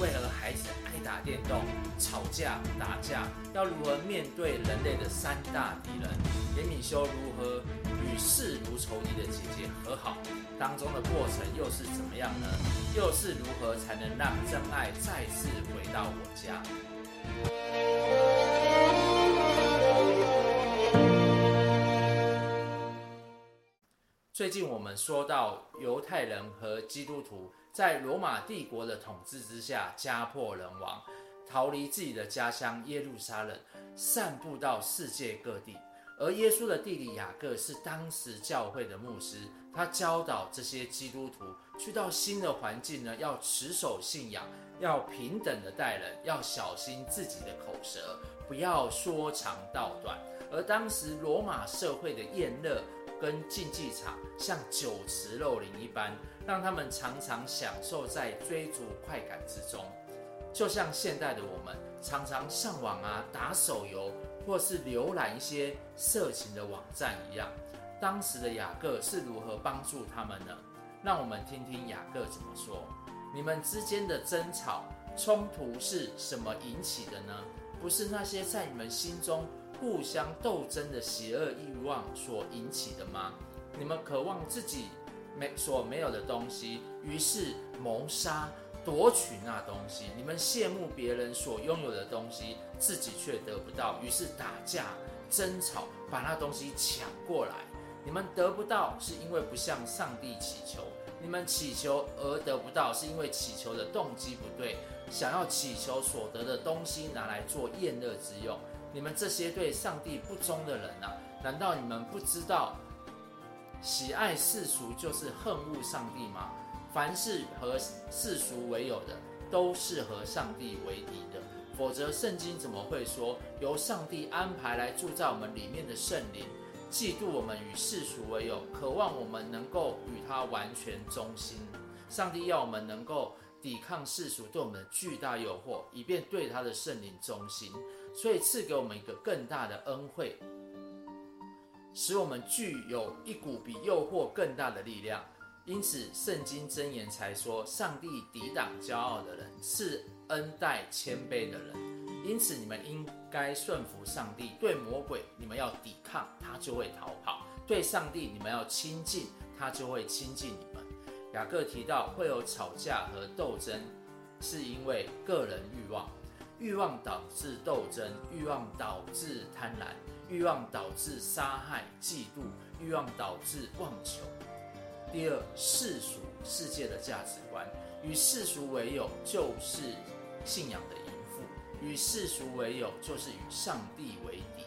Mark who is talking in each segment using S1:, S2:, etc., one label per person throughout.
S1: 为了孩子爱打电动、吵架、打架？要如何面对人类的三大敌人？严敏修如何与视如仇敌的姐姐和好？当中的过程又是怎么样呢？又是如何才能让真爱再次回到我家？最近我们说到犹太人和基督徒在罗马帝国的统治之下家破人亡，逃离自己的家乡耶路撒冷，散布到世界各地。而耶稣的弟弟雅各是当时教会的牧师，他教导这些基督徒去到新的环境呢，要持守信仰，要平等的待人，要小心自己的口舌，不要说长道短。而当时罗马社会的炎热。跟竞技场像酒池肉林一般，让他们常常享受在追逐快感之中，就像现代的我们常常上网啊、打手游，或是浏览一些色情的网站一样。当时的雅各是如何帮助他们呢？让我们听听雅各怎么说：你们之间的争吵、冲突是什么引起的呢？不是那些在你们心中。互相斗争的邪恶欲望所引起的吗？你们渴望自己没所没有的东西，于是谋杀夺取那东西；你们羡慕别人所拥有的东西，自己却得不到，于是打架争吵，把那东西抢过来。你们得不到，是因为不向上帝祈求；你们祈求而得不到，是因为祈求的动机不对，想要祈求所得的东西拿来做宴乐之用。你们这些对上帝不忠的人啊，难道你们不知道，喜爱世俗就是恨恶上帝吗？凡是和世俗为友的，都是和上帝为敌的。否则，圣经怎么会说由上帝安排来住在我们里面的圣灵，嫉妒我们与世俗为友，渴望我们能够与他完全忠心？上帝要我们能够抵抗世俗对我们的巨大诱惑，以便对他的圣灵忠心。所以赐给我们一个更大的恩惠，使我们具有一股比诱惑更大的力量。因此，圣经箴言才说：上帝抵挡骄傲的人，赐恩待谦卑的人。因此，你们应该顺服上帝。对魔鬼，你们要抵抗，他就会逃跑；对上帝，你们要亲近，他就会亲近你们。雅各提到会有吵架和斗争，是因为个人欲望。欲望导致斗争，欲望导致贪婪，欲望导致杀害、嫉妒，欲望导致妄求。第二，世俗世界的价值观，与世俗为友就是信仰的淫妇；与世俗为友就是与上帝为敌。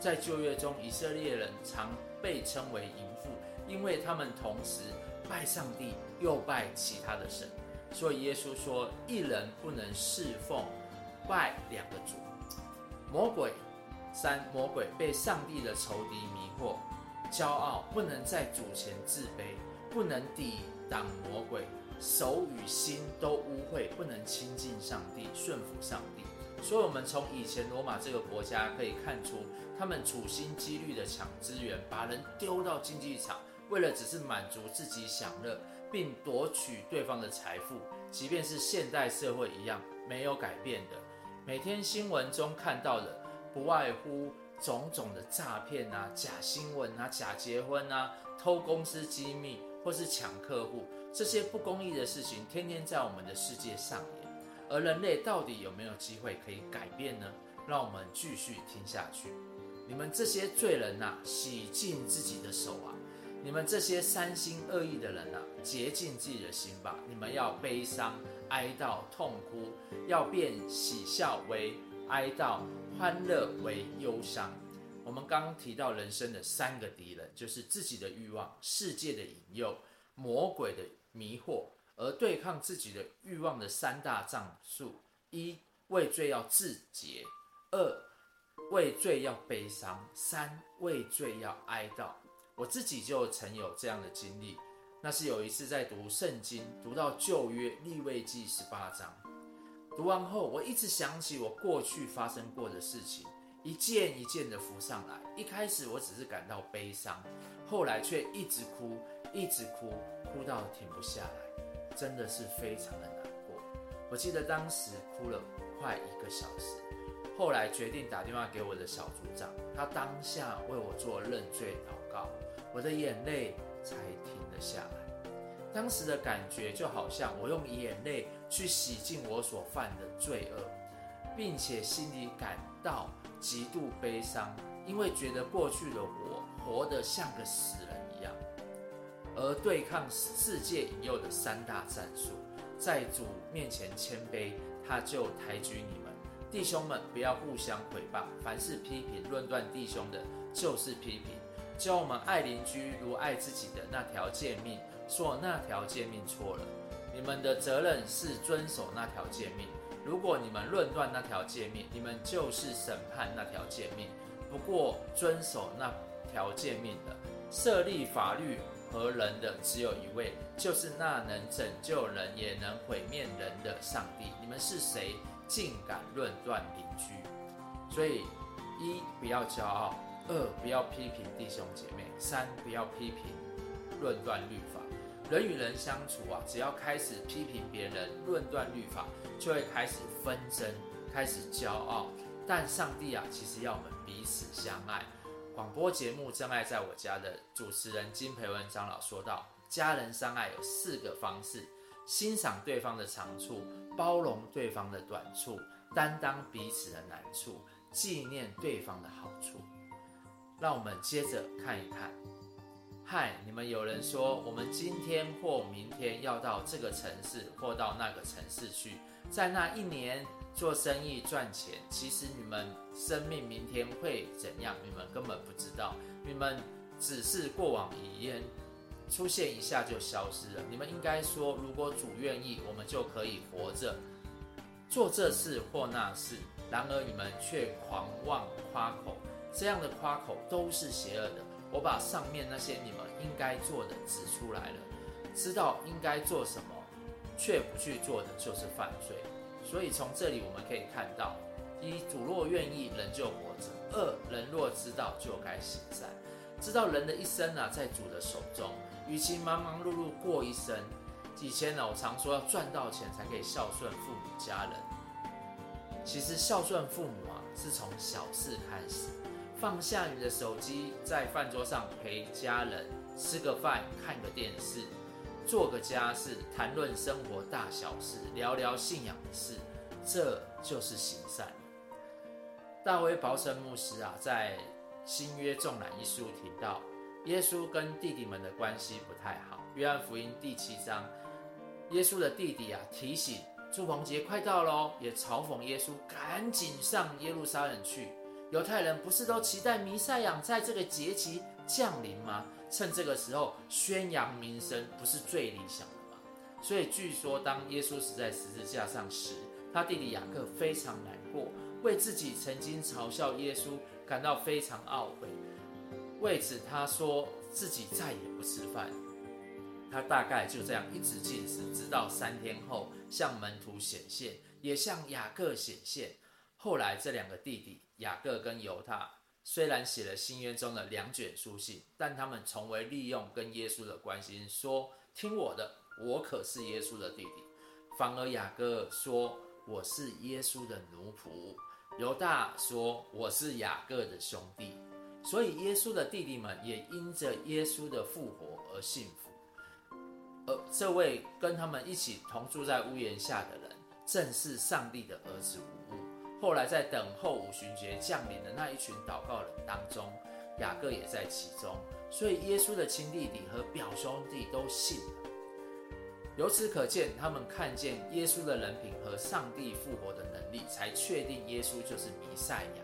S1: 在旧约中，以色列人常被称为淫妇，因为他们同时拜上帝又拜其他的神。所以耶稣说，一人不能侍奉。拜两个主，魔鬼三，魔鬼被上帝的仇敌迷惑，骄傲不能在主前自卑，不能抵挡魔鬼，手与心都污秽，不能亲近上帝，顺服上帝。所以，我们从以前罗马这个国家可以看出，他们处心积虑的抢资源，把人丢到竞技场，为了只是满足自己享乐，并夺取对方的财富。即便是现代社会一样，没有改变的。每天新闻中看到的，不外乎种种的诈骗啊、假新闻啊、假结婚啊、偷公司机密或是抢客户，这些不公义的事情天天在我们的世界上演。而人类到底有没有机会可以改变呢？让我们继续听下去。你们这些罪人呐、洗净自己的手啊！你们这些三心二意的人呐、啊，洁净自己的心吧！你们要悲伤。哀悼、痛哭，要变喜笑为哀悼，欢乐为忧伤。我们刚刚提到人生的三个敌人，就是自己的欲望、世界的引诱、魔鬼的迷惑。而对抗自己的欲望的三大战术：一、畏罪要自洁；二、畏罪要悲伤；三、畏罪要哀悼。我自己就曾有这样的经历。那是有一次在读圣经，读到旧约立位记十八章，读完后，我一直想起我过去发生过的事情，一件一件的浮上来。一开始我只是感到悲伤，后来却一直哭，一直哭，哭到停不下来，真的是非常的难过。我记得当时哭了快一个小时。后来决定打电话给我的小组长，他当下为我做认罪祷告，我的眼泪才停了下来。当时的感觉就好像我用眼泪去洗净我所犯的罪恶，并且心里感到极度悲伤，因为觉得过去的我活得像个死人一样。而对抗世界引诱的三大战术，在主面前谦卑，他就抬举你们。弟兄们，不要互相毁谤，凡是批评论断弟兄的，就是批评。教我们爱邻居如爱自己的那条诫命，说那条诫命错了，你们的责任是遵守那条诫命。如果你们论断那条诫命，你们就是审判那条诫命。不过遵守那条诫命的，设立法律和人的只有一位，就是那能拯救人也能毁灭人的上帝。你们是谁？竟敢论断邻居，所以一不要骄傲，二不要批评弟兄姐妹，三不要批评论断律法。人与人相处啊，只要开始批评别人、论断律法，就会开始纷争，开始骄傲。但上帝啊，其实要我们彼此相爱。广播节目《真爱在我家》的主持人金培文长老说道：家人相爱有四个方式。欣赏对方的长处，包容对方的短处，担当彼此的难处，纪念对方的好处。让我们接着看一看。嗨，你们有人说我们今天或明天要到这个城市或到那个城市去，在那一年做生意赚钱。其实你们生命明天会怎样，你们根本不知道。你们只是过往云烟。出现一下就消失了。你们应该说，如果主愿意，我们就可以活着做这事或那事。然而你们却狂妄夸口，这样的夸口都是邪恶的。我把上面那些你们应该做的指出来了，知道应该做什么，却不去做的就是犯罪。所以从这里我们可以看到：一，主若愿意，人就活着；二，人若知道，就该行善。知道人的一生啊，在主的手中。与其忙忙碌碌过一生，以前呢，我常说要赚到钱才可以孝顺父母家人。其实孝顺父母啊，是从小事开始，放下你的手机，在饭桌上陪家人吃个饭，看个电视，做个家事，谈论生活大小事，聊聊信仰的事，这就是行善。大卫鲍森牧师啊，在新约纵览一书提到。耶稣跟弟弟们的关系不太好。约翰福音第七章，耶稣的弟弟啊提醒，住棚节快到喽，也嘲讽耶稣赶紧上耶路撒冷去。犹太人不是都期待弥赛亚在这个节期降临吗？趁这个时候宣扬名声，不是最理想的吗？所以据说，当耶稣死在十字架上时，他弟弟雅各非常难过，为自己曾经嘲笑耶稣感到非常懊悔。为此，他说自己再也不吃饭。他大概就这样一直进食，直到三天后向门徒显现，也向雅各显现。后来，这两个弟弟雅各跟犹大虽然写了新约中的两卷书信，但他们从未利用跟耶稣的关系说：“听我的，我可是耶稣的弟弟。”反而雅各说：“我是耶稣的奴仆。”犹大说：“我是雅各的兄弟。”所以，耶稣的弟弟们也因着耶稣的复活而幸福。而这位跟他们一起同住在屋檐下的人，正是上帝的儿子无。后来，在等候五旬节降临的那一群祷告人当中，雅各也在其中。所以，耶稣的亲弟弟和表兄弟都信了。由此可见，他们看见耶稣的人品和上帝复活的能力，才确定耶稣就是弥赛亚。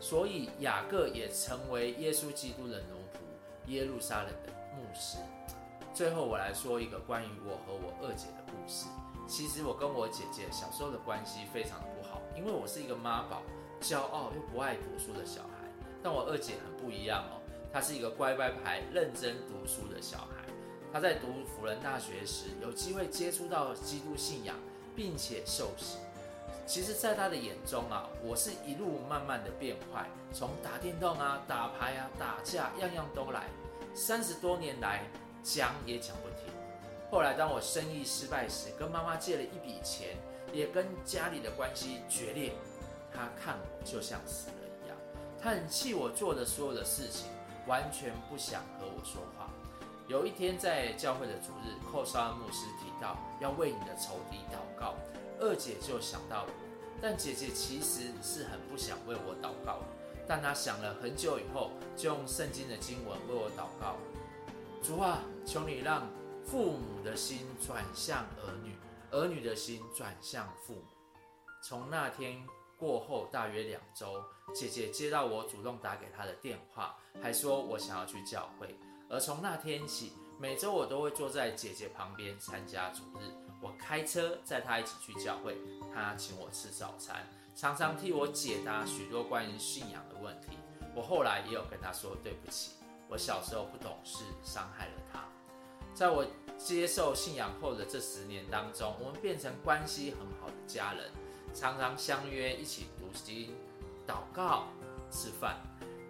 S1: 所以雅各也成为耶稣基督的奴仆，耶路撒冷的牧师。最后我来说一个关于我和我二姐的故事。其实我跟我姐姐小时候的关系非常的不好，因为我是一个妈宝、骄傲又不爱读书的小孩。但我二姐很不一样哦，她是一个乖乖牌、认真读书的小孩。她在读辅仁大学时，有机会接触到基督信仰，并且受洗。其实，在她的眼中啊，我是一路慢慢的变坏，从打电动啊、打牌啊、打架，样样都来。三十多年来，讲也讲不停。后来当我生意失败时，跟妈妈借了一笔钱，也跟家里的关系决裂。他看我就像死了一样，他很气我做的所有的事情，完全不想和我说话。有一天在教会的主日，寇沙恩牧师提到要为你的仇敌祷告，二姐就想到我，但姐姐其实是很不想为我祷告。但她想了很久以后，就用圣经的经文为我祷告：主啊，求你让父母的心转向儿女，儿女的心转向父母。从那天过后大约两周，姐姐接到我主动打给她的电话，还说我想要去教会。而从那天起，每周我都会坐在姐姐旁边参加主日。我开车载她一起去教会，她请我吃早餐，常常替我解答许多关于信仰的问题。我后来也有跟她说对不起，我小时候不懂事，伤害了她。在我接受信仰后的这十年当中，我们变成关系很好的家人，常常相约一起读经、祷告、吃饭，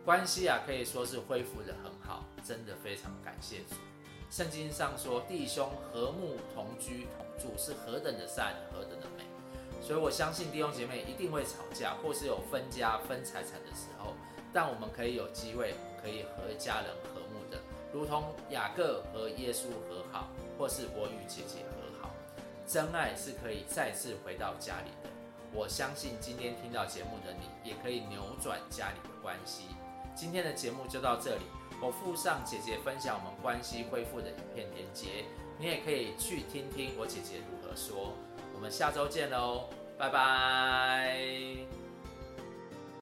S1: 关系啊可以说是恢复得很好，真的非常感谢主。圣经上说，弟兄和睦同居同住是何等的善，何等的美。所以我相信弟兄姐妹一定会吵架，或是有分家分财产的时候，但我们可以有机会可以和家人。如同雅各和耶稣和好，或是我与姐姐和好，真爱是可以再次回到家里的。我相信今天听到节目的你，也可以扭转家里的关系。今天的节目就到这里，我附上姐姐分享我们关系恢复的影片连接，你也可以去听听我姐姐如何说。我们下周见喽，拜拜。